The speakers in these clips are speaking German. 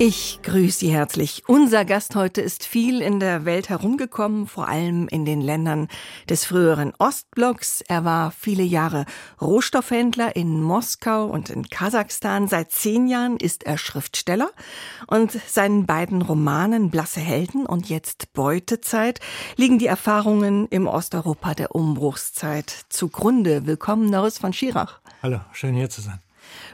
Ich grüße Sie herzlich. Unser Gast heute ist viel in der Welt herumgekommen, vor allem in den Ländern des früheren Ostblocks. Er war viele Jahre Rohstoffhändler in Moskau und in Kasachstan. Seit zehn Jahren ist er Schriftsteller und seinen beiden Romanen Blasse Helden und jetzt Beutezeit liegen die Erfahrungen im Osteuropa der Umbruchszeit zugrunde. Willkommen, Norris von Schirach. Hallo, schön hier zu sein.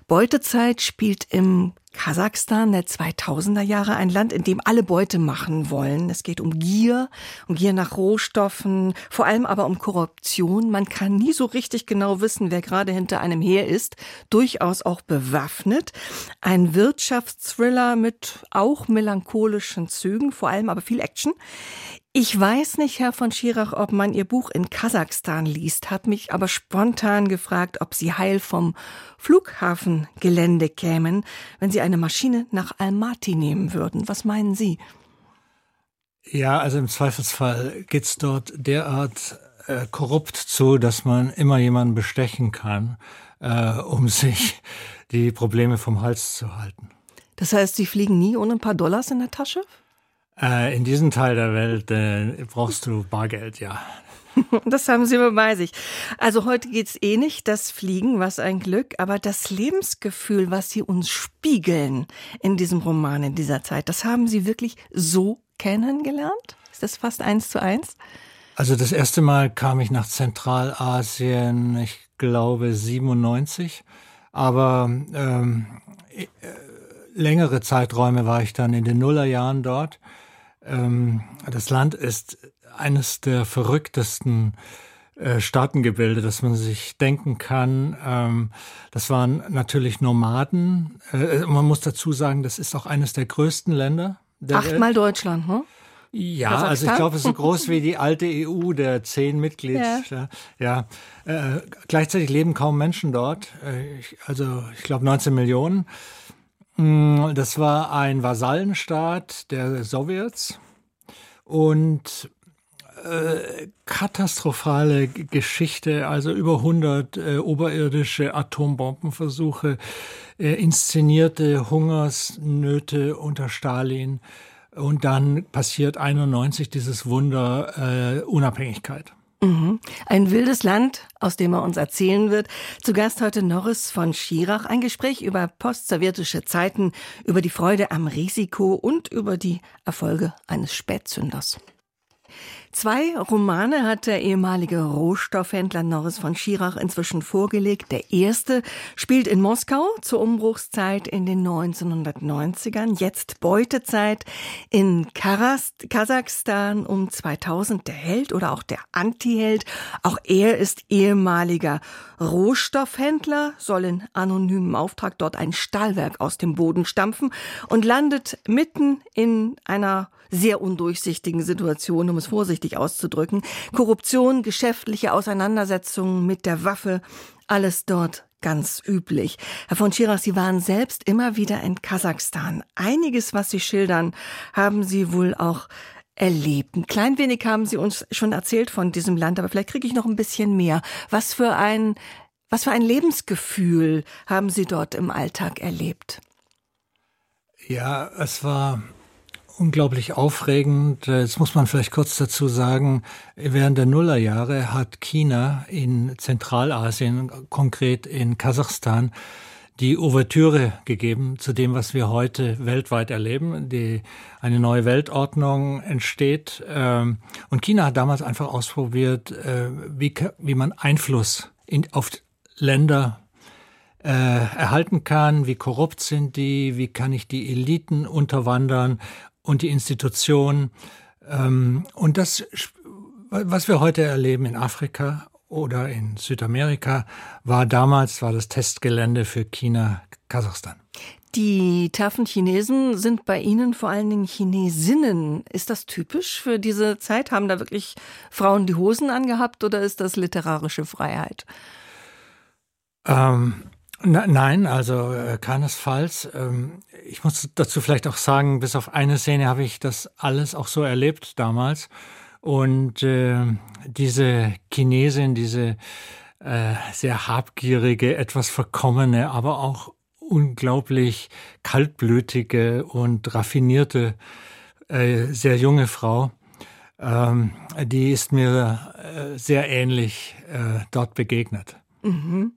Beutezeit spielt im Kasachstan der 2000er Jahre, ein Land, in dem alle Beute machen wollen. Es geht um Gier, um Gier nach Rohstoffen, vor allem aber um Korruption. Man kann nie so richtig genau wissen, wer gerade hinter einem her ist, durchaus auch bewaffnet. Ein Wirtschaftsthriller mit auch melancholischen Zügen, vor allem aber viel Action. Ich weiß nicht, Herr von Schirach, ob man Ihr Buch in Kasachstan liest, hat mich aber spontan gefragt, ob Sie heil vom Flughafengelände kämen, wenn Sie eine Maschine nach Almaty nehmen würden. Was meinen Sie? Ja, also im Zweifelsfall geht's dort derart äh, korrupt zu, dass man immer jemanden bestechen kann, äh, um sich die Probleme vom Hals zu halten. Das heißt, Sie fliegen nie ohne ein paar Dollars in der Tasche? Äh, in diesem Teil der Welt äh, brauchst du Bargeld, ja. Das haben Sie bei sich. Also heute geht's eh nicht, das Fliegen, was ein Glück, aber das Lebensgefühl, was Sie uns spiegeln in diesem Roman, in dieser Zeit, das haben Sie wirklich so kennengelernt? Ist das fast eins zu eins? Also das erste Mal kam ich nach Zentralasien, ich glaube 97, aber ähm, äh, längere Zeiträume war ich dann in den Nullerjahren dort das Land ist eines der verrücktesten äh, Staatengebilde, das man sich denken kann. Ähm, das waren natürlich Nomaden. Äh, man muss dazu sagen, das ist auch eines der größten Länder. Der Achtmal Welt. Deutschland, ne? Ja, also ich glaube, es ist so groß wie die alte EU der zehn Mitgliedstaaten. Ja, ja. Äh, gleichzeitig leben kaum Menschen dort. Äh, ich, also ich glaube 19 Millionen. Mm, das war ein Vasallenstaat der Sowjets und äh, katastrophale Geschichte, also über 100 äh, oberirdische Atombombenversuche, äh, inszenierte Hungersnöte unter Stalin und dann passiert 91 dieses Wunder äh, Unabhängigkeit. Mhm. Ein wildes Land, aus dem er uns erzählen wird. Zu Gast heute Norris von Schirach. Ein Gespräch über postsowjetische Zeiten, über die Freude am Risiko und über die Erfolge eines Spätzünders. Zwei Romane hat der ehemalige Rohstoffhändler Norris von Schirach inzwischen vorgelegt. Der erste spielt in Moskau zur Umbruchszeit in den 1990ern, jetzt Beutezeit in Karast, Kasachstan um 2000. Der Held oder auch der Antiheld, auch er ist ehemaliger Rohstoffhändler, soll in anonymem Auftrag dort ein Stahlwerk aus dem Boden stampfen und landet mitten in einer sehr undurchsichtigen Situation, um es vorsichtig auszudrücken. Korruption, geschäftliche Auseinandersetzungen mit der Waffe, alles dort ganz üblich. Herr von Schirach, Sie waren selbst immer wieder in Kasachstan. Einiges, was Sie schildern, haben Sie wohl auch erlebt. Ein klein wenig haben Sie uns schon erzählt von diesem Land, aber vielleicht kriege ich noch ein bisschen mehr. Was für ein, was für ein Lebensgefühl haben Sie dort im Alltag erlebt? Ja, es war unglaublich aufregend. Jetzt muss man vielleicht kurz dazu sagen, während der Nullerjahre hat China in Zentralasien, konkret in Kasachstan, die Ouvertüre gegeben zu dem, was wir heute weltweit erleben. Die, eine neue Weltordnung entsteht. Ähm, und China hat damals einfach ausprobiert, äh, wie, wie man Einfluss in, auf Länder äh, erhalten kann, wie korrupt sind die, wie kann ich die Eliten unterwandern und die Institutionen. Ähm, und das, was wir heute erleben in Afrika oder in Südamerika, war damals war das Testgelände für China, Kasachstan. Die taffen Chinesen sind bei Ihnen vor allen Dingen Chinesinnen. Ist das typisch für diese Zeit? Haben da wirklich Frauen die Hosen angehabt oder ist das literarische Freiheit? Ähm, Nein, also äh, keinesfalls. Ähm, ich muss dazu vielleicht auch sagen, bis auf eine Szene habe ich das alles auch so erlebt damals. Und äh, diese Chinesin, diese äh, sehr habgierige, etwas verkommene, aber auch unglaublich kaltblütige und raffinierte, äh, sehr junge Frau, ähm, die ist mir äh, sehr ähnlich äh, dort begegnet. Mhm.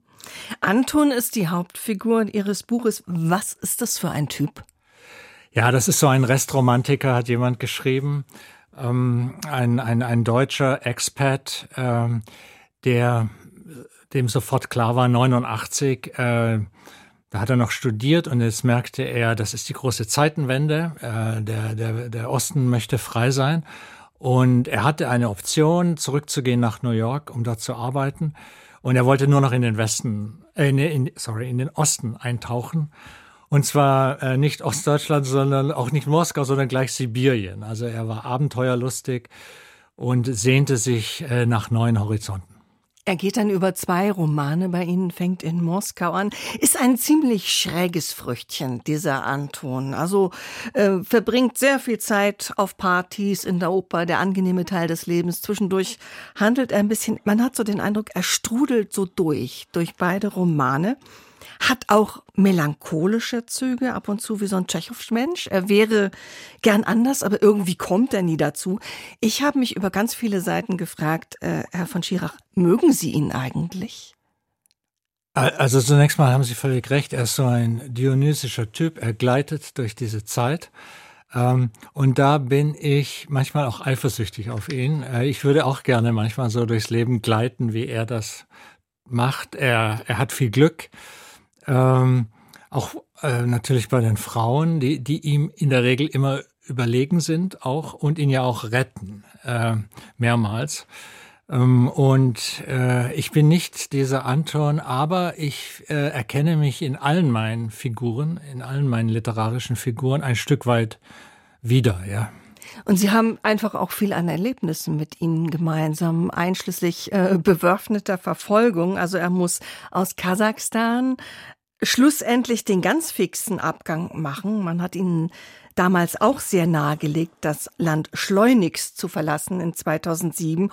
Anton ist die Hauptfigur Ihres Buches. Was ist das für ein Typ? Ja, das ist so ein Restromantiker, hat jemand geschrieben. Ähm, ein, ein, ein deutscher Expat, ähm, der dem sofort klar war, 89, äh, da hat er noch studiert und jetzt merkte er, das ist die große Zeitenwende, äh, der, der, der Osten möchte frei sein. Und er hatte eine Option, zurückzugehen nach New York, um dort zu arbeiten. Und er wollte nur noch in den Westen, äh, in, sorry, in den Osten eintauchen. Und zwar äh, nicht Ostdeutschland, sondern auch nicht Moskau, sondern gleich Sibirien. Also er war abenteuerlustig und sehnte sich äh, nach neuen Horizonten. Er geht dann über zwei Romane bei Ihnen, fängt in Moskau an. Ist ein ziemlich schräges Früchtchen, dieser Anton. Also äh, verbringt sehr viel Zeit auf Partys, in der Oper, der angenehme Teil des Lebens. Zwischendurch handelt er ein bisschen, man hat so den Eindruck, er strudelt so durch, durch beide Romane hat auch melancholische Züge, ab und zu wie so ein Tschechow-Mensch. Er wäre gern anders, aber irgendwie kommt er nie dazu. Ich habe mich über ganz viele Seiten gefragt, äh, Herr von Schirach, mögen Sie ihn eigentlich? Also zunächst mal haben Sie völlig recht, er ist so ein dionysischer Typ, er gleitet durch diese Zeit. Ähm, und da bin ich manchmal auch eifersüchtig auf ihn. Äh, ich würde auch gerne manchmal so durchs Leben gleiten, wie er das macht. Er, er hat viel Glück. Ähm, auch äh, natürlich bei den Frauen, die, die ihm in der Regel immer überlegen sind auch und ihn ja auch retten, äh, mehrmals. Ähm, und äh, ich bin nicht dieser Anton, aber ich äh, erkenne mich in allen meinen Figuren, in allen meinen literarischen Figuren ein Stück weit wieder, ja. Und Sie haben einfach auch viel an Erlebnissen mit Ihnen gemeinsam, einschließlich äh, bewaffneter Verfolgung. Also er muss aus Kasachstan schlussendlich den ganz fixen Abgang machen. Man hat ihnen damals auch sehr nahegelegt, das Land schleunigst zu verlassen in 2007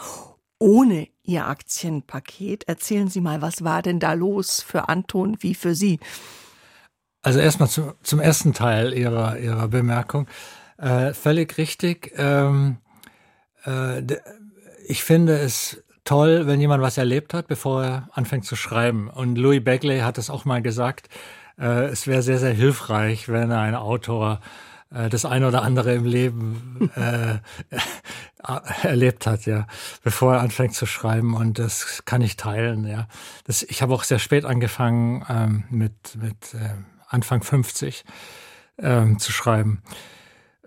ohne ihr Aktienpaket. Erzählen Sie mal, was war denn da los für Anton wie für Sie? Also erstmal zum, zum ersten Teil Ihrer, Ihrer Bemerkung. Äh, völlig richtig. Ähm, äh, ich finde es toll, wenn jemand was erlebt hat, bevor er anfängt zu schreiben. Und Louis Begley hat es auch mal gesagt, äh, es wäre sehr, sehr hilfreich, wenn ein Autor äh, das eine oder andere im Leben äh, erlebt hat, ja, bevor er anfängt zu schreiben. Und das kann ich teilen, ja. Das, ich habe auch sehr spät angefangen, ähm, mit, mit äh, Anfang 50 ähm, zu schreiben.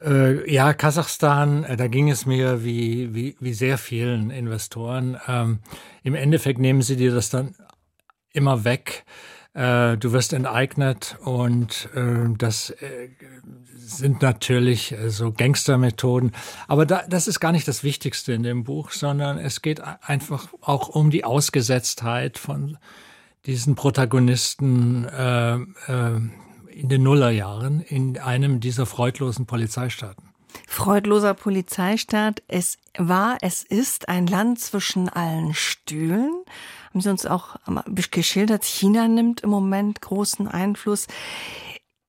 Äh, ja, Kasachstan, äh, da ging es mir wie, wie, wie sehr vielen Investoren. Ähm, Im Endeffekt nehmen sie dir das dann immer weg. Äh, du wirst enteignet und äh, das äh, sind natürlich äh, so Gangstermethoden. Aber da, das ist gar nicht das Wichtigste in dem Buch, sondern es geht einfach auch um die Ausgesetztheit von diesen Protagonisten. In den Nullerjahren in einem dieser freudlosen Polizeistaaten. Freudloser Polizeistaat. Es war, es ist ein Land zwischen allen Stühlen. Haben Sie uns auch geschildert, China nimmt im Moment großen Einfluss.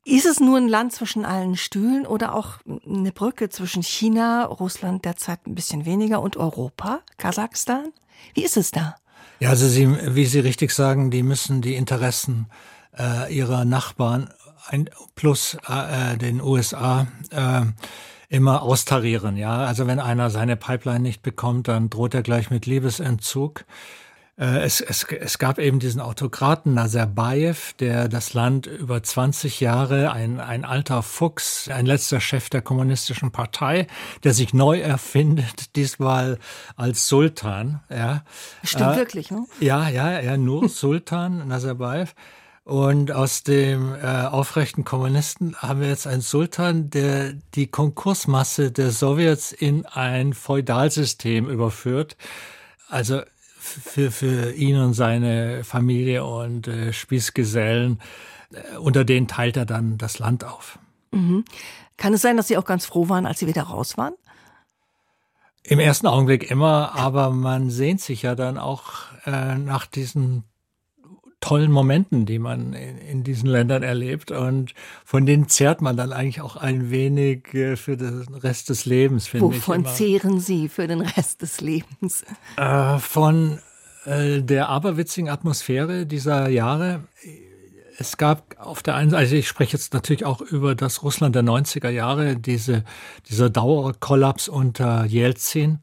Ist es nur ein Land zwischen allen Stühlen oder auch eine Brücke zwischen China, Russland derzeit ein bisschen weniger und Europa, Kasachstan? Wie ist es da? Ja, also Sie, wie Sie richtig sagen, die müssen die Interessen äh, ihrer Nachbarn ein, plus äh, den USA äh, immer austarieren. Ja, also wenn einer seine Pipeline nicht bekommt, dann droht er gleich mit Liebesentzug. Äh, es, es, es gab eben diesen Autokraten Nazarbayev, der das Land über 20 Jahre, ein, ein alter Fuchs, ein letzter Chef der kommunistischen Partei, der sich neu erfindet, diesmal als Sultan. Ja. Stimmt äh, wirklich, ne? Ja, ja, ja, nur Sultan Nazarbayev. Und aus dem äh, aufrechten Kommunisten haben wir jetzt einen Sultan, der die Konkursmasse der Sowjets in ein Feudalsystem überführt. Also für, für ihn und seine Familie und äh, Spießgesellen, äh, unter denen teilt er dann das Land auf. Mhm. Kann es sein, dass Sie auch ganz froh waren, als Sie wieder raus waren? Im ersten Augenblick immer, aber man sehnt sich ja dann auch äh, nach diesen tollen Momenten, die man in, diesen Ländern erlebt und von denen zehrt man dann eigentlich auch ein wenig äh, für den Rest des Lebens, finde ich. Wovon zehren Sie für den Rest des Lebens? Äh, von äh, der aberwitzigen Atmosphäre dieser Jahre. Es gab auf der einen Seite, also ich spreche jetzt natürlich auch über das Russland der 90er Jahre, diese, dieser Dauerkollaps unter Jelzin,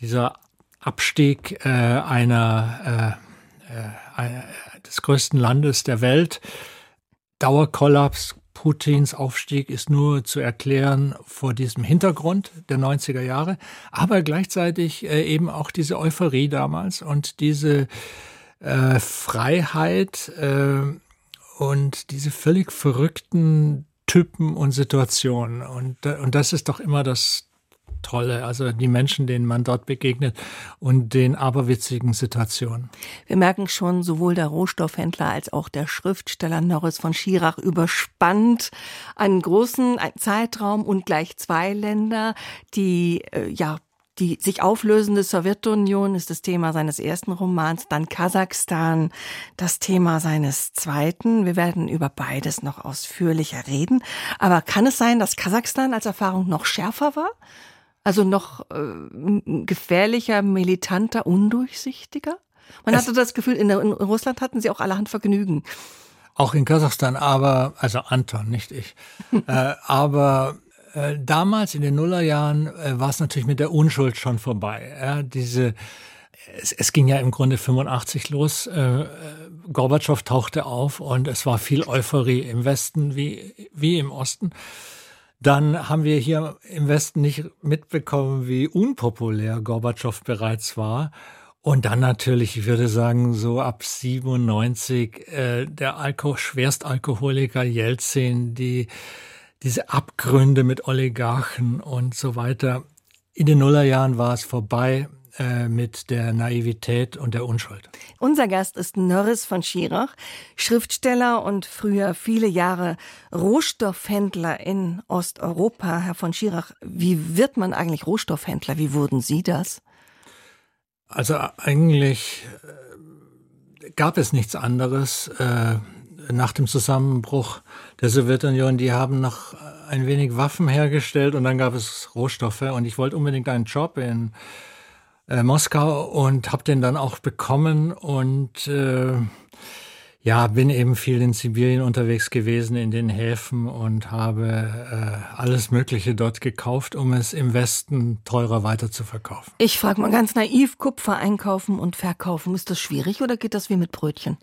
dieser Abstieg äh, einer äh, äh, des größten Landes der Welt. Dauerkollaps, Putins Aufstieg ist nur zu erklären vor diesem Hintergrund der 90er Jahre, aber gleichzeitig äh, eben auch diese Euphorie damals und diese äh, Freiheit äh, und diese völlig verrückten Typen und Situationen. Und, und das ist doch immer das, Tolle, also die Menschen, denen man dort begegnet und den aberwitzigen Situationen. Wir merken schon, sowohl der Rohstoffhändler als auch der Schriftsteller Norris von Schirach überspannt einen großen Zeitraum und gleich zwei Länder, die äh, ja die sich auflösende Sowjetunion ist das Thema seines ersten Romans, dann Kasachstan, das Thema seines zweiten. Wir werden über beides noch ausführlicher reden. Aber kann es sein, dass Kasachstan als Erfahrung noch schärfer war? Also noch äh, gefährlicher, militanter, undurchsichtiger? Man es hatte das Gefühl, in, in, Russland hatten sie auch allerhand Vergnügen. Auch in Kasachstan, aber, also Anton, nicht ich. äh, aber äh, damals in den Nullerjahren äh, war es natürlich mit der Unschuld schon vorbei. Ja, diese, es, es, ging ja im Grunde 85 los. Äh, Gorbatschow tauchte auf und es war viel Euphorie im Westen wie, wie im Osten. Dann haben wir hier im Westen nicht mitbekommen, wie unpopulär Gorbatschow bereits war. Und dann natürlich, ich würde sagen, so ab 97 äh, der Alko Schwerstalkoholiker Jelzin, die diese Abgründe mit Oligarchen und so weiter. In den Nullerjahren war es vorbei. Äh, mit der Naivität und der Unschuld. Unser Gast ist Norris von Schirach, Schriftsteller und früher viele Jahre Rohstoffhändler in Osteuropa. Herr von Schirach, wie wird man eigentlich Rohstoffhändler? Wie wurden Sie das? Also eigentlich äh, gab es nichts anderes. Äh, nach dem Zusammenbruch der Sowjetunion, die haben noch ein wenig Waffen hergestellt und dann gab es Rohstoffe und ich wollte unbedingt einen Job in äh, Moskau und habe den dann auch bekommen und äh, ja, bin eben viel in Sibirien unterwegs gewesen, in den Häfen und habe äh, alles Mögliche dort gekauft, um es im Westen teurer weiterzuverkaufen. Ich frage mal ganz naiv, Kupfer einkaufen und verkaufen, ist das schwierig oder geht das wie mit Brötchen?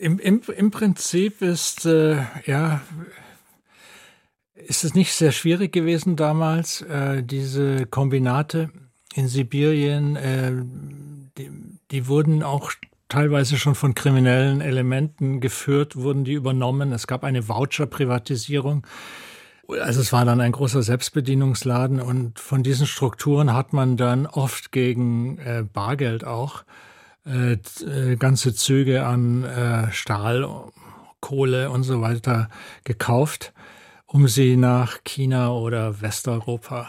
Im, im, im Prinzip ist, äh, ja, ist es nicht sehr schwierig gewesen damals, äh, diese Kombinate in Sibirien, äh, die, die wurden auch teilweise schon von kriminellen Elementen geführt, wurden die übernommen. Es gab eine Voucher-Privatisierung. Also es war dann ein großer Selbstbedienungsladen und von diesen Strukturen hat man dann oft gegen äh, Bargeld auch äh, äh ganze Züge an äh, Stahl, Kohle und so weiter gekauft, um sie nach China oder Westeuropa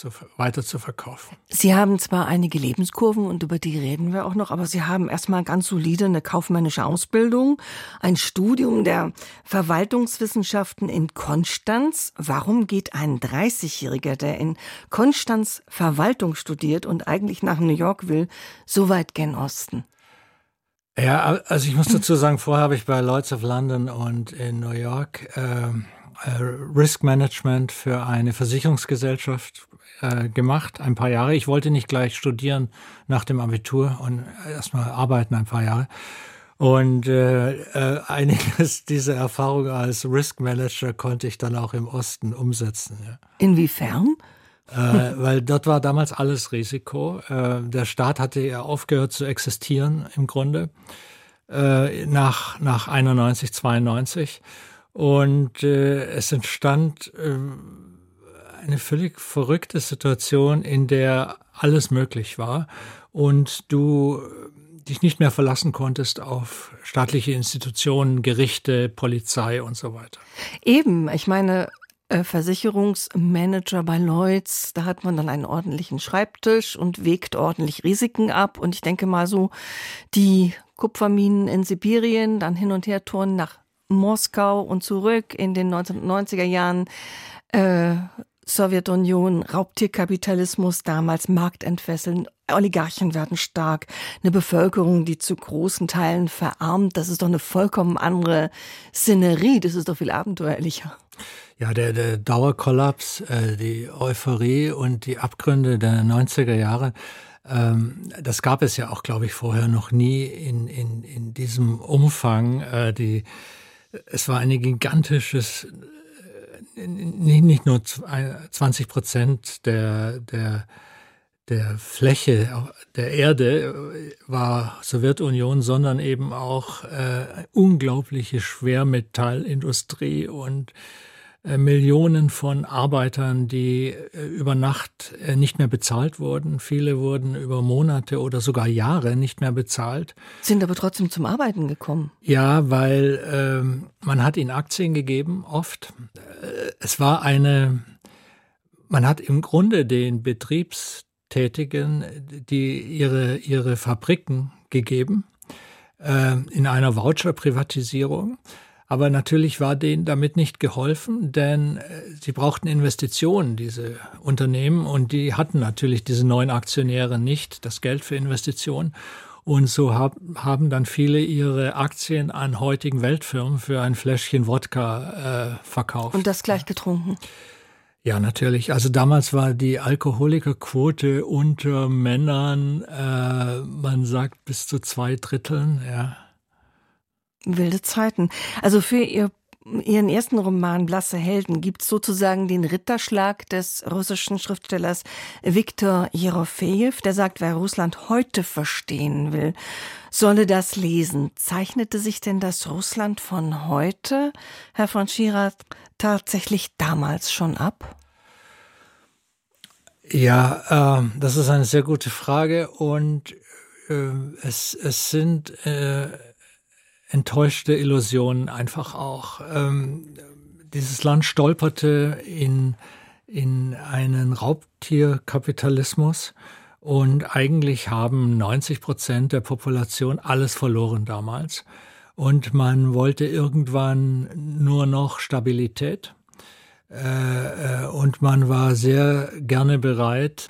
zu, weiter zu verkaufen. Sie haben zwar einige Lebenskurven und über die reden wir auch noch, aber Sie haben erstmal ganz solide eine kaufmännische Ausbildung, ein Studium der Verwaltungswissenschaften in Konstanz. Warum geht ein 30-Jähriger, der in Konstanz Verwaltung studiert und eigentlich nach New York will, so weit gen Osten? Ja, also ich muss dazu sagen, vorher habe ich bei Lloyds of London und in New York äh, Risk Management für eine Versicherungsgesellschaft äh, gemacht, ein paar Jahre. Ich wollte nicht gleich studieren nach dem Abitur und erstmal arbeiten ein paar Jahre. Und äh, äh, einiges dieser Erfahrung als Risk Manager konnte ich dann auch im Osten umsetzen. Ja. Inwiefern? Äh, weil dort war damals alles Risiko. Äh, der Staat hatte ja aufgehört zu existieren im Grunde äh, nach, nach 91, 92. Und äh, es entstand äh, eine völlig verrückte Situation, in der alles möglich war und du dich nicht mehr verlassen konntest auf staatliche Institutionen, Gerichte, Polizei und so weiter. Eben, ich meine, äh, Versicherungsmanager bei Lloyds. Da hat man dann einen ordentlichen Schreibtisch und wägt ordentlich Risiken ab. Und ich denke mal so, die Kupferminen in Sibirien, dann hin und her touren nach Moskau und zurück in den 1990er Jahren. Äh, Sowjetunion, Raubtierkapitalismus, damals Marktentfesseln, Oligarchen werden stark, eine Bevölkerung, die zu großen Teilen verarmt, das ist doch eine vollkommen andere Szenerie, das ist doch viel abenteuerlicher. Ja, der, der Dauerkollaps, äh, die Euphorie und die Abgründe der 90er Jahre, ähm, das gab es ja auch, glaube ich, vorher noch nie in, in, in diesem Umfang. Äh, die, es war ein gigantisches, nicht nur 20 Prozent der, der, der Fläche der Erde war Sowjetunion, sondern eben auch äh, unglaubliche Schwermetallindustrie und äh, Millionen von Arbeitern, die äh, über Nacht äh, nicht mehr bezahlt wurden. Viele wurden über Monate oder sogar Jahre nicht mehr bezahlt. Sind aber trotzdem zum Arbeiten gekommen. Ja, weil ähm, man hat ihnen Aktien gegeben, oft. Es war eine, man hat im Grunde den Betriebstätigen, die ihre, ihre Fabriken gegeben, äh, in einer Voucher-Privatisierung. Aber natürlich war denen damit nicht geholfen, denn äh, sie brauchten Investitionen, diese Unternehmen, und die hatten natürlich diese neuen Aktionäre nicht, das Geld für Investitionen. Und so hab, haben dann viele ihre Aktien an heutigen Weltfirmen für ein Fläschchen Wodka äh, verkauft. Und das gleich getrunken. Ja, natürlich. Also damals war die Alkoholikerquote unter Männern, äh, man sagt bis zu zwei Dritteln, ja. Wilde Zeiten. Also für ihr Ihren ersten Roman Blasse Helden gibt sozusagen den Ritterschlag des russischen Schriftstellers Viktor Jerofejew, der sagt, wer Russland heute verstehen will, solle das lesen. Zeichnete sich denn das Russland von heute, Herr von Schirach, tatsächlich damals schon ab? Ja, äh, das ist eine sehr gute Frage und äh, es, es sind äh, enttäuschte Illusionen einfach auch. Ähm, dieses Land stolperte in, in einen Raubtierkapitalismus und eigentlich haben 90 Prozent der Population alles verloren damals. Und man wollte irgendwann nur noch Stabilität. Äh, äh und man war sehr gerne bereit,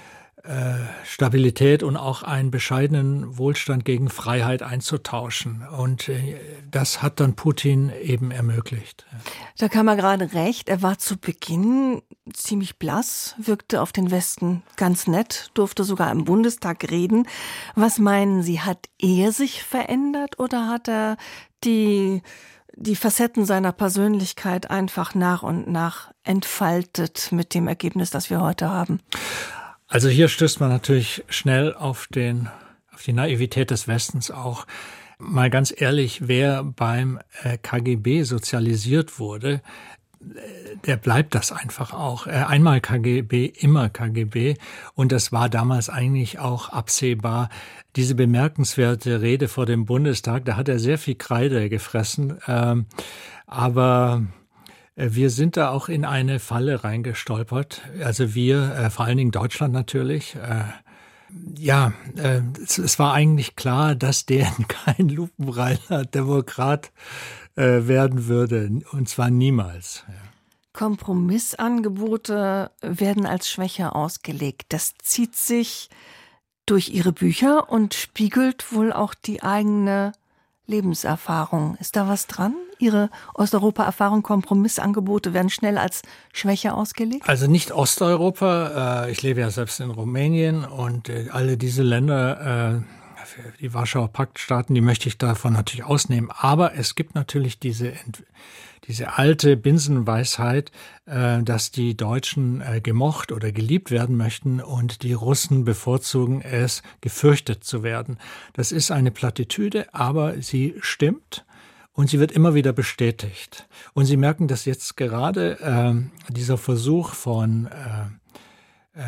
Stabilität und auch einen bescheidenen Wohlstand gegen Freiheit einzutauschen. Und äh, das hat dann Putin eben ermöglicht. Da kam er gerade recht. Er war zu Beginn ziemlich blass, wirkte auf den Westen ganz nett, durfte sogar im Bundestag reden. Was meinen Sie, hat er sich verändert oder hat er die die Facetten seiner Persönlichkeit einfach nach und nach entfaltet mit dem Ergebnis, das wir heute haben? Also hier stößt man natürlich schnell auf den, auf die Naivität des Westens auch. Mal ganz ehrlich, wer beim äh, KGB sozialisiert wurde, äh, der bleibt das einfach auch. Äh, einmal KGB, immer KGB. Und das war damals eigentlich auch absehbar. Diese bemerkenswerte Rede vor dem Bundestag, da hat er sehr viel Kreide gefressen. Ähm, aber wir sind da auch in eine Falle reingestolpert. Also wir, äh, vor allen Dingen Deutschland natürlich. Äh, ja, äh, es, war eigentlich klar, dass der kein lupenreiner Demokrat äh, werden würde. Und zwar niemals. Kompromissangebote werden als Schwäche ausgelegt. Das zieht sich durch Ihre Bücher und spiegelt wohl auch die eigene Lebenserfahrung. Ist da was dran? Ihre Osteuropa-Erfahrung, Kompromissangebote werden schnell als Schwäche ausgelegt? Also nicht Osteuropa. Äh, ich lebe ja selbst in Rumänien und äh, alle diese Länder, äh, die Warschauer Paktstaaten, die möchte ich davon natürlich ausnehmen. Aber es gibt natürlich diese diese alte Binsenweisheit, dass die Deutschen gemocht oder geliebt werden möchten und die Russen bevorzugen es, gefürchtet zu werden. Das ist eine Plattitüde, aber sie stimmt. Und sie wird immer wieder bestätigt. Und Sie merken, dass jetzt gerade äh, dieser Versuch von äh, äh,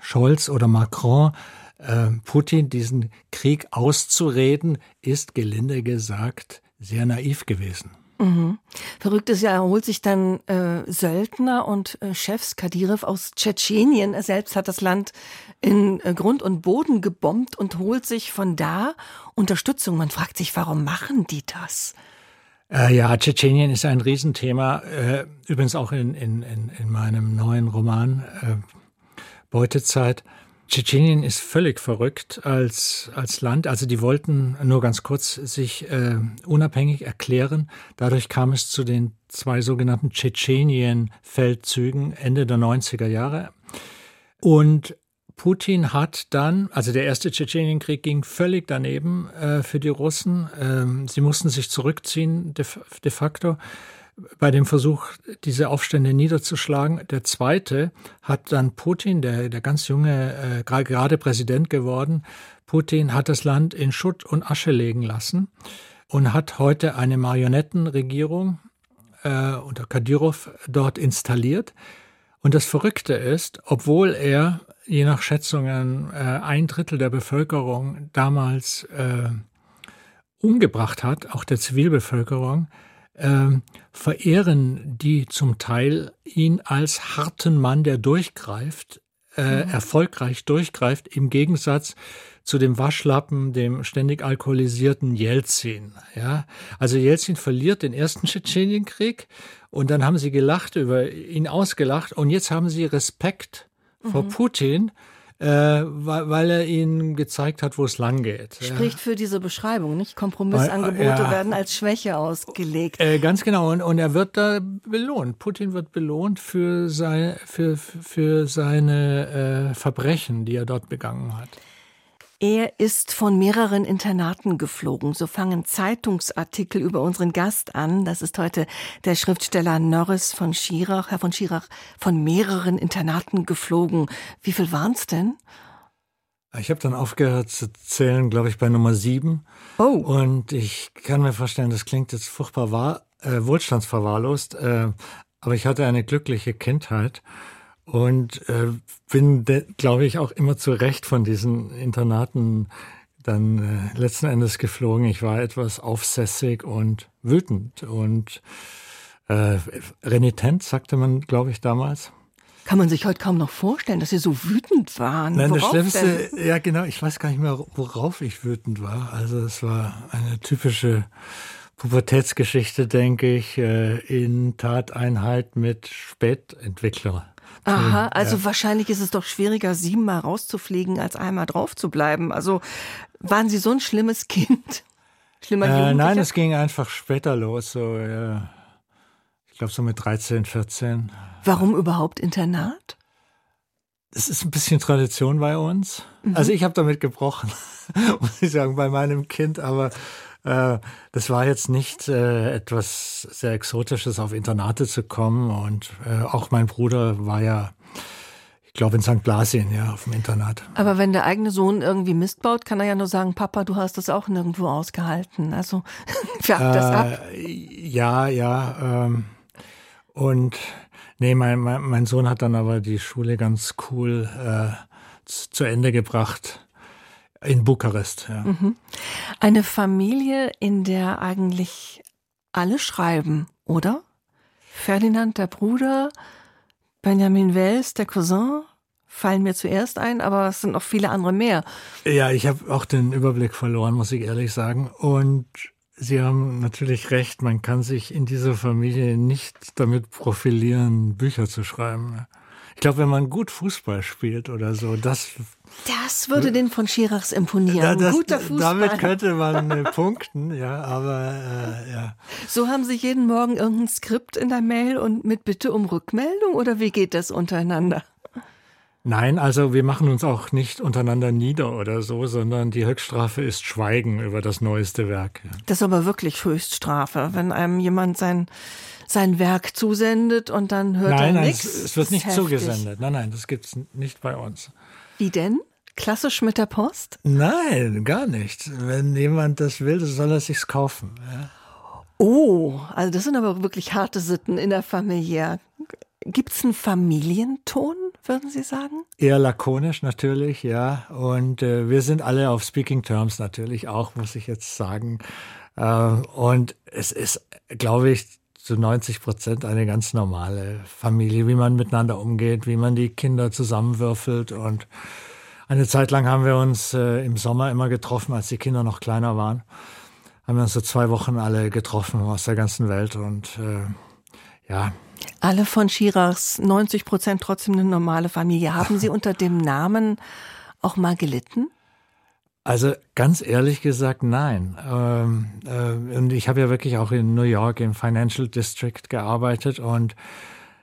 Scholz oder Macron, äh, Putin diesen Krieg auszureden, ist gelinde gesagt sehr naiv gewesen. Mhm. Verrückt ist ja, er holt sich dann äh, Söldner und äh, Chefs Kadyrov aus Tschetschenien. Er selbst hat das Land in äh, Grund und Boden gebombt und holt sich von da Unterstützung. Man fragt sich, warum machen die das? Äh, ja, Tschetschenien ist ein Riesenthema. Äh, übrigens auch in, in, in, in meinem neuen Roman äh, Beutezeit. Tschetschenien ist völlig verrückt als, als Land. Also die wollten nur ganz kurz sich äh, unabhängig erklären. Dadurch kam es zu den zwei sogenannten Tschetschenien-Feldzügen Ende der 90er Jahre. Und Putin hat dann, also der erste Tschetschenienkrieg ging völlig daneben äh, für die Russen. Ähm, sie mussten sich zurückziehen de, de facto bei dem Versuch, diese Aufstände niederzuschlagen. Der zweite hat dann Putin, der, der ganz junge, äh, gerade Präsident geworden, Putin hat das Land in Schutt und Asche legen lassen und hat heute eine Marionettenregierung äh, unter Kadyrov dort installiert. Und das Verrückte ist, obwohl er je nach Schätzungen äh, ein Drittel der Bevölkerung damals äh, umgebracht hat, auch der Zivilbevölkerung, äh, verehren die zum Teil ihn als harten Mann, der durchgreift, äh, mhm. erfolgreich durchgreift, im Gegensatz zu dem Waschlappen, dem ständig alkoholisierten Jelzin. Ja, also Jelzin verliert den ersten Tschetschenienkrieg und dann haben sie gelacht über ihn ausgelacht und jetzt haben sie Respekt mhm. vor Putin äh, weil, weil er ihnen gezeigt hat, wo es lang geht. Spricht für diese Beschreibung, nicht? Kompromissangebote ja, werden als Schwäche ausgelegt. Äh, ganz genau. Und, und er wird da belohnt. Putin wird belohnt für, sein, für, für seine äh, Verbrechen, die er dort begangen hat. Er ist von mehreren Internaten geflogen. So fangen Zeitungsartikel über unseren Gast an. Das ist heute der Schriftsteller Norris von Schirach. Herr von Schirach, von mehreren Internaten geflogen. Wie viel waren es denn? Ich habe dann aufgehört zu zählen, glaube ich, bei Nummer sieben. Oh. Und ich kann mir vorstellen, das klingt jetzt furchtbar wahr, äh, wohlstandsverwahrlost, äh, aber ich hatte eine glückliche Kindheit und äh, bin, glaube ich, auch immer zu Recht von diesen Internaten dann äh, letzten Endes geflogen. Ich war etwas aufsässig und wütend und äh, renitent, sagte man, glaube ich, damals. Kann man sich heute kaum noch vorstellen, dass Sie so wütend waren. Nein, worauf das Schlimmste, denn? ja genau, ich weiß gar nicht mehr, worauf ich wütend war. Also es war eine typische Pubertätsgeschichte, denke ich, äh, in Tateinheit mit Spätentwickler. Aha, also ja. wahrscheinlich ist es doch schwieriger, siebenmal rauszufliegen, als einmal drauf zu bleiben. Also waren Sie so ein schlimmes Kind? Schlimmer äh, Nein, es ging einfach später los, so ja. ich glaube so mit 13, 14. Warum überhaupt Internat? Es ist ein bisschen Tradition bei uns. Mhm. Also ich habe damit gebrochen, muss ich sagen, bei meinem Kind, aber das war jetzt nicht äh, etwas sehr Exotisches, auf Internate zu kommen. Und äh, auch mein Bruder war ja, ich glaube, in St. Blasien, ja, auf dem Internat. Aber wenn der eigene Sohn irgendwie Mist baut, kann er ja nur sagen, Papa, du hast das auch nirgendwo ausgehalten. Also färbt das ab. Ja, ja. Ähm, und nee, mein, mein, mein, Sohn hat dann aber die Schule ganz cool äh, zu Ende gebracht. In Bukarest, ja. Mhm. Eine Familie, in der eigentlich alle schreiben, oder? Ferdinand, der Bruder, Benjamin Wells, der Cousin, fallen mir zuerst ein, aber es sind noch viele andere mehr. Ja, ich habe auch den Überblick verloren, muss ich ehrlich sagen. Und Sie haben natürlich recht, man kann sich in dieser Familie nicht damit profilieren, Bücher zu schreiben. Ich glaube, wenn man gut Fußball spielt oder so, das. Das würde den von Schirachs imponieren. Ja, das, Guter Fußball. Damit könnte man äh, punkten, ja, aber äh, ja. So haben Sie jeden Morgen irgendein Skript in der Mail und mit Bitte um Rückmeldung oder wie geht das untereinander? Nein, also wir machen uns auch nicht untereinander nieder oder so, sondern die Höchststrafe ist Schweigen über das neueste Werk. Das ist aber wirklich Höchststrafe, wenn einem jemand sein sein Werk zusendet und dann hört nein, er nichts. Nein, es wird nicht zugesendet. Nein, nein, das gibt's nicht bei uns. Wie denn? Klassisch mit der Post? Nein, gar nicht. Wenn jemand das will, soll er sich's kaufen. Ja. Oh, also das sind aber wirklich harte Sitten in der Familie. Gibt's einen Familienton, würden Sie sagen? Eher lakonisch natürlich, ja. Und äh, wir sind alle auf Speaking Terms natürlich auch, muss ich jetzt sagen. Äh, und es ist, glaube ich, zu 90 Prozent eine ganz normale Familie, wie man miteinander umgeht, wie man die Kinder zusammenwürfelt. Und eine Zeit lang haben wir uns äh, im Sommer immer getroffen, als die Kinder noch kleiner waren. Haben wir uns so zwei Wochen alle getroffen aus der ganzen Welt und äh, ja. Alle von Schirachs 90 Prozent trotzdem eine normale Familie. Haben Sie unter dem Namen auch mal gelitten? Also ganz ehrlich gesagt, nein. Ähm, äh, und ich habe ja wirklich auch in New York im Financial District gearbeitet und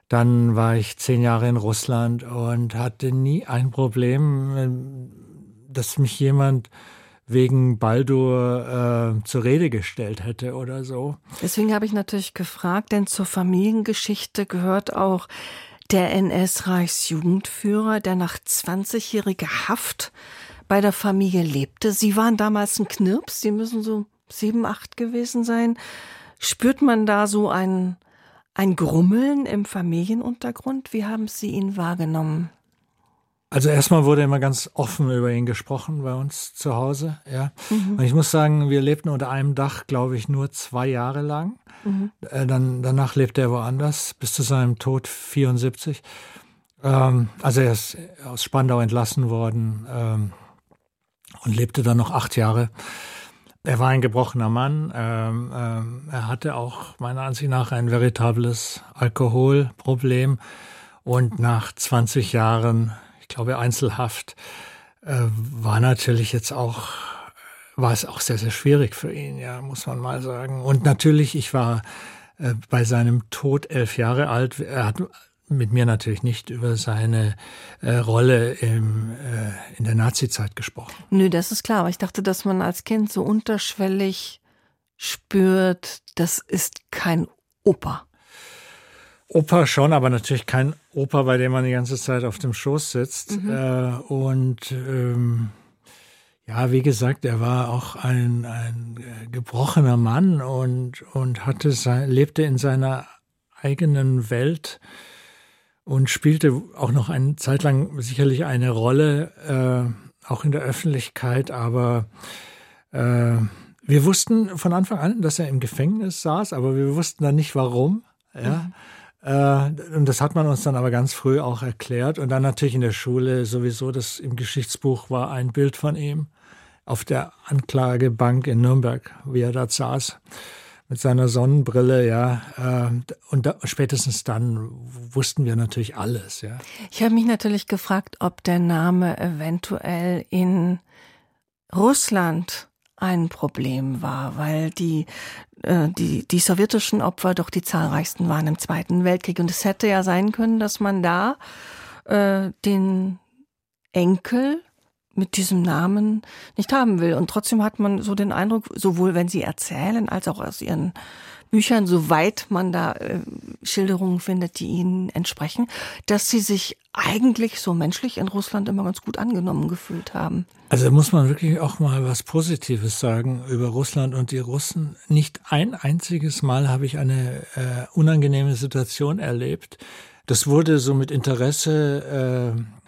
dann war ich zehn Jahre in Russland und hatte nie ein Problem, äh, dass mich jemand wegen Baldur äh, zur Rede gestellt hätte oder so. Deswegen habe ich natürlich gefragt, denn zur Familiengeschichte gehört auch der NS-Reichsjugendführer, der nach 20-jähriger Haft bei der Familie lebte. Sie waren damals ein Knirps, Sie müssen so sieben, acht gewesen sein. Spürt man da so ein, ein Grummeln im Familienuntergrund? Wie haben Sie ihn wahrgenommen? Also erstmal wurde immer ganz offen über ihn gesprochen bei uns zu Hause, ja. Mhm. Und ich muss sagen, wir lebten unter einem Dach, glaube ich, nur zwei Jahre lang. Mhm. Äh, dann, danach lebte er woanders, bis zu seinem Tod 74. Ähm, also er ist aus Spandau entlassen worden. Ähm, und lebte dann noch acht Jahre. Er war ein gebrochener Mann. Ähm, ähm, er hatte auch meiner Ansicht nach ein veritables Alkoholproblem. Und nach 20 Jahren, ich glaube, Einzelhaft, äh, war natürlich jetzt auch, war es auch sehr, sehr schwierig für ihn, ja, muss man mal sagen. Und natürlich, ich war äh, bei seinem Tod elf Jahre alt. Er hat mit mir natürlich nicht über seine äh, Rolle im, äh, in der Nazizeit gesprochen. Nö, das ist klar. Aber ich dachte, dass man als Kind so unterschwellig spürt, das ist kein Opa. Opa schon, aber natürlich kein Opa, bei dem man die ganze Zeit auf dem Schoß sitzt. Mhm. Äh, und ähm, ja, wie gesagt, er war auch ein, ein äh, gebrochener Mann und, und hatte sein, lebte in seiner eigenen Welt und spielte auch noch eine Zeit lang sicherlich eine Rolle, äh, auch in der Öffentlichkeit, aber äh, wir wussten von Anfang an, dass er im Gefängnis saß, aber wir wussten dann nicht warum. Ja. Mhm. Äh, und das hat man uns dann aber ganz früh auch erklärt. Und dann natürlich in der Schule sowieso, das im Geschichtsbuch war ein Bild von ihm auf der Anklagebank in Nürnberg, wie er da saß mit seiner Sonnenbrille, ja. Ähm, und da, spätestens dann wussten wir natürlich alles, ja. Ich habe mich natürlich gefragt, ob der Name eventuell in Russland ein Problem war, weil die, äh, die, die sowjetischen Opfer doch die zahlreichsten waren im Zweiten Weltkrieg. Und es hätte ja sein können, dass man da äh, den Enkel mit diesem Namen nicht haben will. Und trotzdem hat man so den Eindruck, sowohl wenn sie erzählen, als auch aus ihren Büchern, soweit man da äh, Schilderungen findet, die ihnen entsprechen, dass sie sich eigentlich so menschlich in Russland immer ganz gut angenommen gefühlt haben. Also muss man wirklich auch mal was Positives sagen über Russland und die Russen. Nicht ein einziges Mal habe ich eine äh, unangenehme Situation erlebt. Das wurde so mit Interesse äh,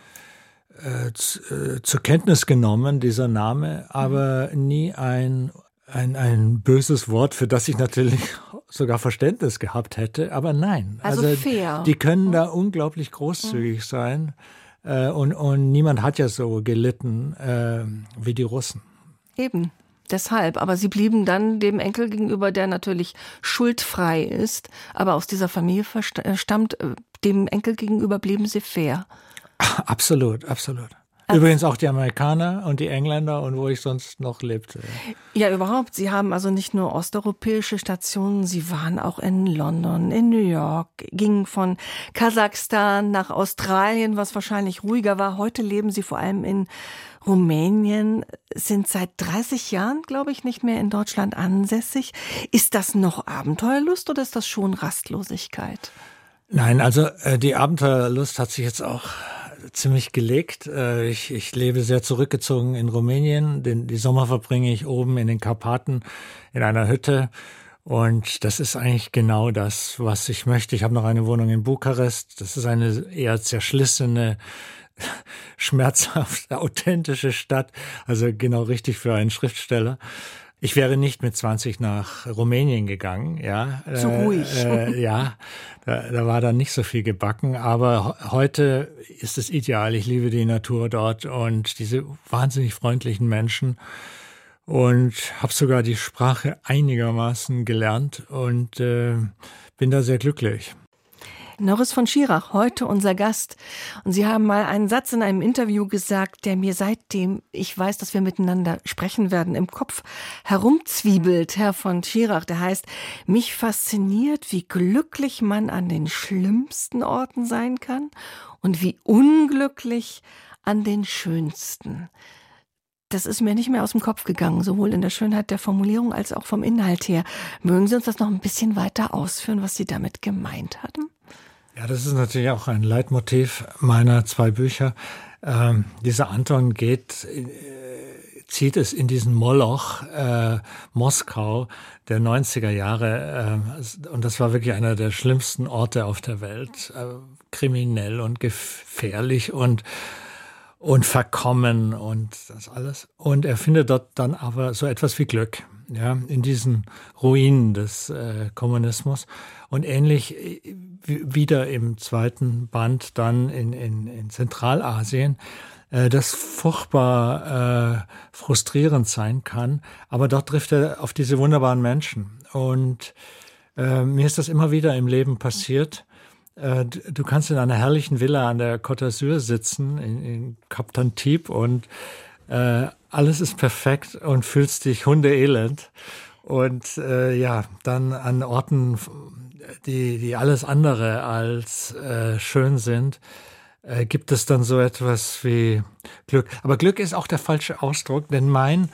äh, äh, zur Kenntnis genommen, dieser Name, aber nie ein, ein, ein böses Wort, für das ich natürlich sogar Verständnis gehabt hätte. Aber nein. Also, also fair. Die können da unglaublich großzügig mhm. sein. Äh, und, und niemand hat ja so gelitten äh, wie die Russen. Eben. Deshalb, aber sie blieben dann dem Enkel gegenüber, der natürlich schuldfrei ist, aber aus dieser Familie stammt, äh, dem Enkel gegenüber blieben sie fair. Absolut, absolut. Übrigens auch die Amerikaner und die Engländer und wo ich sonst noch lebte. Ja, überhaupt. Sie haben also nicht nur osteuropäische Stationen, Sie waren auch in London, in New York, gingen von Kasachstan nach Australien, was wahrscheinlich ruhiger war. Heute leben Sie vor allem in Rumänien, sind seit 30 Jahren, glaube ich, nicht mehr in Deutschland ansässig. Ist das noch Abenteuerlust oder ist das schon Rastlosigkeit? Nein, also äh, die Abenteuerlust hat sich jetzt auch ziemlich gelegt. Äh, ich, ich lebe sehr zurückgezogen in Rumänien. Den, die Sommer verbringe ich oben in den Karpaten in einer Hütte. Und das ist eigentlich genau das, was ich möchte. Ich habe noch eine Wohnung in Bukarest. Das ist eine eher zerschlissene, schmerzhaft authentische Stadt. Also genau richtig für einen Schriftsteller. Ich wäre nicht mit 20 nach Rumänien gegangen, ja. Zu ruhig. Äh, ja, da, da war dann nicht so viel gebacken, aber heute ist es ideal. Ich liebe die Natur dort und diese wahnsinnig freundlichen Menschen und habe sogar die Sprache einigermaßen gelernt und äh, bin da sehr glücklich. Norris von Schirach, heute unser Gast. Und Sie haben mal einen Satz in einem Interview gesagt, der mir seitdem ich weiß, dass wir miteinander sprechen werden, im Kopf herumzwiebelt, Herr von Schirach. Der heißt, mich fasziniert, wie glücklich man an den schlimmsten Orten sein kann und wie unglücklich an den schönsten das ist mir nicht mehr aus dem Kopf gegangen, sowohl in der Schönheit der Formulierung als auch vom Inhalt her. Mögen Sie uns das noch ein bisschen weiter ausführen, was Sie damit gemeint hatten? Ja, das ist natürlich auch ein Leitmotiv meiner zwei Bücher. Ähm, dieser Anton geht, äh, zieht es in diesen Moloch äh, Moskau der 90er Jahre. Äh, und das war wirklich einer der schlimmsten Orte auf der Welt. Äh, kriminell und gefährlich und und verkommen und das alles. Und er findet dort dann aber so etwas wie Glück, ja, in diesen Ruinen des äh, Kommunismus. Und ähnlich äh, wieder im zweiten Band dann in, in, in Zentralasien, äh, das furchtbar äh, frustrierend sein kann. Aber dort trifft er auf diese wunderbaren Menschen. Und äh, mir ist das immer wieder im Leben passiert. Äh, du kannst in einer herrlichen Villa an der Côte d'Azur sitzen, in, in Cap Tantib, und äh, alles ist perfekt und fühlst dich hundeelend. Und äh, ja, dann an Orten, die, die alles andere als äh, schön sind, äh, gibt es dann so etwas wie Glück. Aber Glück ist auch der falsche Ausdruck, denn mein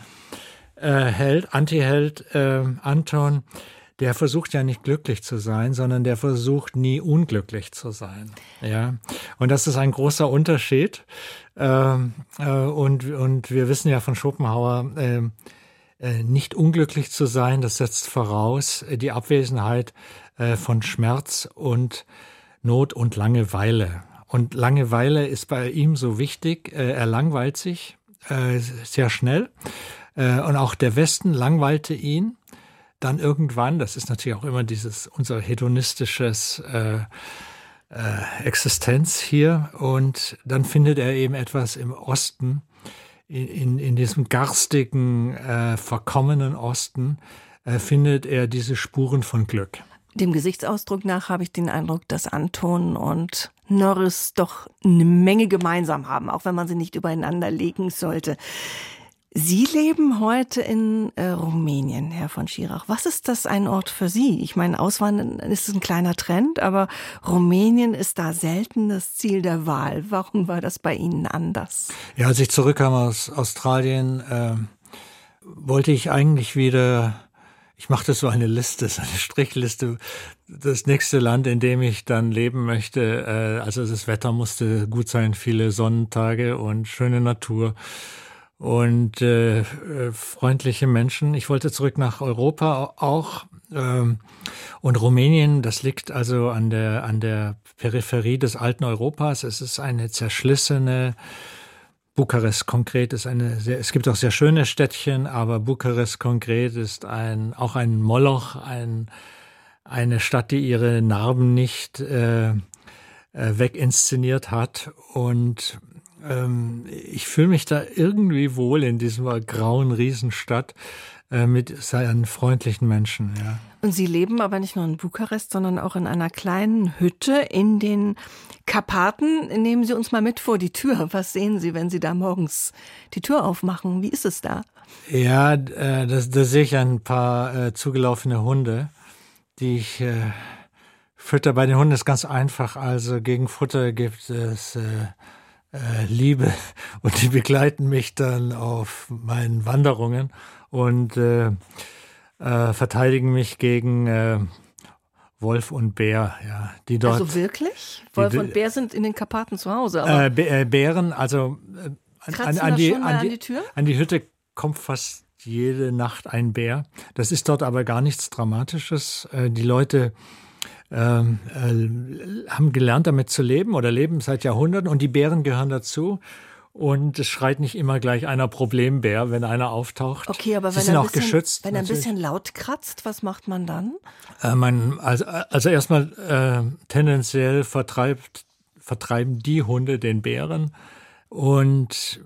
äh, Held, Antiheld äh, Anton, der versucht ja nicht glücklich zu sein, sondern der versucht nie unglücklich zu sein. Ja, und das ist ein großer Unterschied. Ähm, äh, und und wir wissen ja von Schopenhauer, äh, nicht unglücklich zu sein, das setzt voraus äh, die Abwesenheit äh, von Schmerz und Not und Langeweile. Und Langeweile ist bei ihm so wichtig. Er langweilt sich sehr schnell. Und auch der Westen langweilte ihn. Dann irgendwann, das ist natürlich auch immer dieses unser hedonistisches äh, äh, Existenz hier. Und dann findet er eben etwas im Osten, in, in, diesem garstigen, äh, verkommenen Osten, äh, findet er diese Spuren von Glück. Dem Gesichtsausdruck nach habe ich den Eindruck, dass Anton und Norris doch eine Menge gemeinsam haben, auch wenn man sie nicht übereinander legen sollte. Sie leben heute in äh, Rumänien, Herr von Schirach. Was ist das ein Ort für Sie? Ich meine, Auswandern ist ein kleiner Trend, aber Rumänien ist da selten das Ziel der Wahl. Warum war das bei Ihnen anders? Ja, als ich zurückkam aus Australien, äh, wollte ich eigentlich wieder ich machte so eine Liste, so eine Strichliste, das nächste Land, in dem ich dann leben möchte. Äh, also das Wetter musste gut sein, viele Sonnentage und schöne Natur und äh, freundliche Menschen. Ich wollte zurück nach Europa auch. Ähm, und Rumänien, das liegt also an der, an der Peripherie des alten Europas. Es ist eine zerschlissene, Bukarest konkret ist eine sehr, es gibt auch sehr schöne Städtchen, aber Bukarest konkret ist ein, auch ein Moloch, ein, eine Stadt, die ihre Narben nicht äh, äh weginszeniert hat. Und ähm, ich fühle mich da irgendwie wohl in dieser grauen Riesenstadt äh, mit seinen freundlichen Menschen. Ja. Und Sie leben aber nicht nur in Bukarest, sondern auch in einer kleinen Hütte in den Karpaten. Nehmen Sie uns mal mit vor die Tür. Was sehen Sie, wenn Sie da morgens die Tür aufmachen? Wie ist es da? Ja, äh, da sehe ich ein paar äh, zugelaufene Hunde, die ich äh, fütter. Bei den Hunden ist ganz einfach. Also gegen Futter gibt es liebe und die begleiten mich dann auf meinen Wanderungen und äh, äh, verteidigen mich gegen äh, Wolf und Bär, ja, die dort. Also wirklich? Wolf die, und Bär sind in den Karpaten zu Hause. Aber äh, Bären, also äh, an, an, die, an, die, an, die, an die Hütte kommt fast jede Nacht ein Bär. Das ist dort aber gar nichts Dramatisches. Äh, die Leute ähm, äh, haben gelernt, damit zu leben oder leben seit Jahrhunderten und die Bären gehören dazu. und es schreit nicht immer gleich einer Problembär, wenn einer auftaucht. Okay, aber Sie wenn sind er auch ein bisschen, geschützt. wenn er ein bisschen laut kratzt, was macht man dann? Äh, man, also, also erstmal äh, tendenziell vertreibt, vertreiben die Hunde den Bären und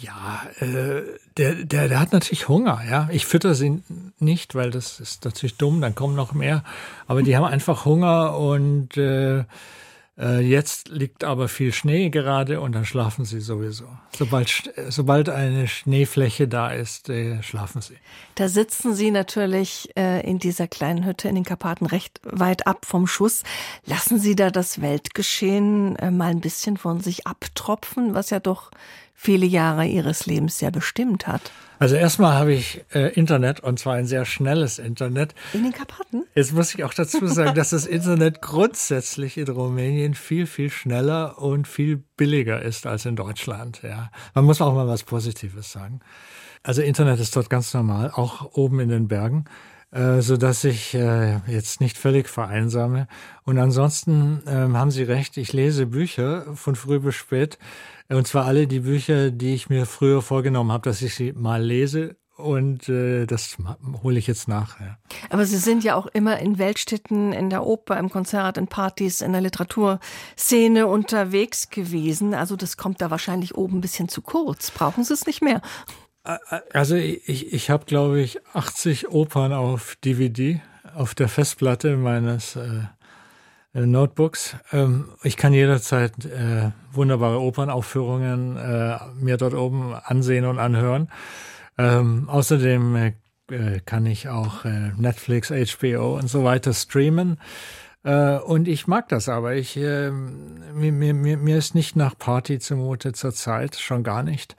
ja, äh, der, der, der hat natürlich Hunger, ja. Ich fütter sie nicht, weil das ist natürlich dumm, dann kommen noch mehr. Aber die haben einfach Hunger und äh, äh, jetzt liegt aber viel Schnee gerade und dann schlafen sie sowieso. Sobald, sobald eine Schneefläche da ist, äh, schlafen sie. Da sitzen Sie natürlich äh, in dieser kleinen Hütte in den Karpaten recht weit ab vom Schuss. Lassen Sie da das Weltgeschehen äh, mal ein bisschen von sich abtropfen, was ja doch viele Jahre Ihres Lebens sehr bestimmt hat. Also erstmal habe ich äh, Internet und zwar ein sehr schnelles Internet. In den Karpaten? Jetzt muss ich auch dazu sagen, dass das Internet grundsätzlich in Rumänien viel, viel schneller und viel billiger ist als in Deutschland. Ja. Man muss auch mal was Positives sagen. Also Internet ist dort ganz normal, auch oben in den Bergen, äh, so dass ich äh, jetzt nicht völlig vereinsame. Und ansonsten ähm, haben Sie recht, ich lese Bücher von früh bis spät. Und zwar alle die Bücher, die ich mir früher vorgenommen habe, dass ich sie mal lese. Und äh, das hole ich jetzt nach. Ja. Aber Sie sind ja auch immer in Weltstädten, in der Oper, im Konzert, in Partys, in der Literaturszene unterwegs gewesen. Also das kommt da wahrscheinlich oben ein bisschen zu kurz. Brauchen Sie es nicht mehr? Also ich, ich habe, glaube ich, 80 Opern auf DVD, auf der Festplatte meines äh, Notebooks. Ähm, ich kann jederzeit äh, wunderbare Opernaufführungen äh, mir dort oben ansehen und anhören. Ähm, außerdem äh, äh, kann ich auch äh, Netflix, HBO und so weiter streamen. Äh, und ich mag das aber. Ich, äh, mir, mir, mir ist nicht nach Party zumute zurzeit, schon gar nicht.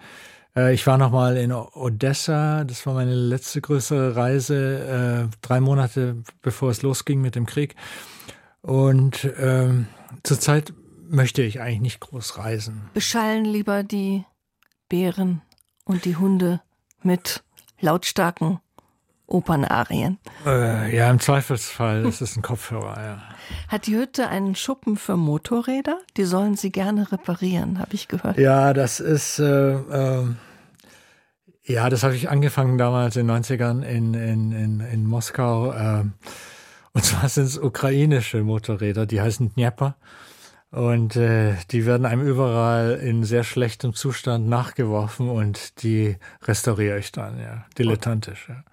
Äh, Ich war noch mal in Odessa. Das war meine letzte größere Reise, äh, drei Monate bevor es losging mit dem Krieg. Und ähm, zurzeit möchte ich eigentlich nicht groß reisen. Beschallen lieber die Bären und die Hunde mit lautstarken Opernarien. Äh, ja, im Zweifelsfall ist es ein Kopfhörer. Ja. Hat die Hütte einen Schuppen für Motorräder? Die sollen sie gerne reparieren, habe ich gehört. Ja, das ist, äh, äh, ja, das habe ich angefangen damals in den 90ern in, in, in, in Moskau. Und zwar sind es ukrainische Motorräder, die heißen Dnieper. Und äh, die werden einem überall in sehr schlechtem Zustand nachgeworfen und die restauriere ich dann, ja, dilettantisch. Ja.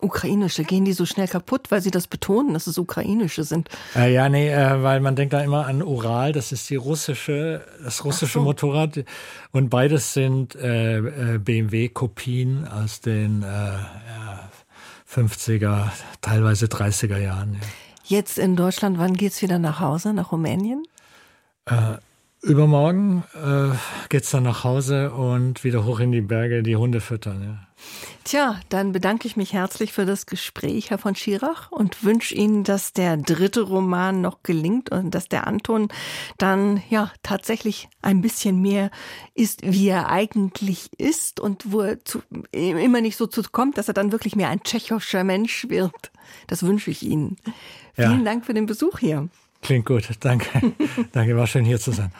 Ukrainische, gehen die so schnell kaputt, weil sie das betonen, dass es ukrainische sind? Äh, ja, nee, äh, weil man denkt da immer an Ural, das ist die russische, das russische so. Motorrad. Und beides sind äh, äh, BMW-Kopien aus den äh, ja, 50er, teilweise 30er Jahren. Ja. Jetzt in Deutschland, wann geht's wieder nach Hause, nach Rumänien? Äh, übermorgen äh, geht's dann nach Hause und wieder hoch in die Berge, die Hunde füttern. Ja. Tja, dann bedanke ich mich herzlich für das Gespräch, Herr von Schirach, und wünsche Ihnen, dass der dritte Roman noch gelingt und dass der Anton dann ja tatsächlich ein bisschen mehr ist, wie er eigentlich ist und wo er zu, immer nicht so zu kommt, dass er dann wirklich mehr ein tschechischer Mensch wird. Das wünsche ich Ihnen. Ja. Vielen Dank für den Besuch hier. Klingt gut, danke. danke, war schön hier zu sein.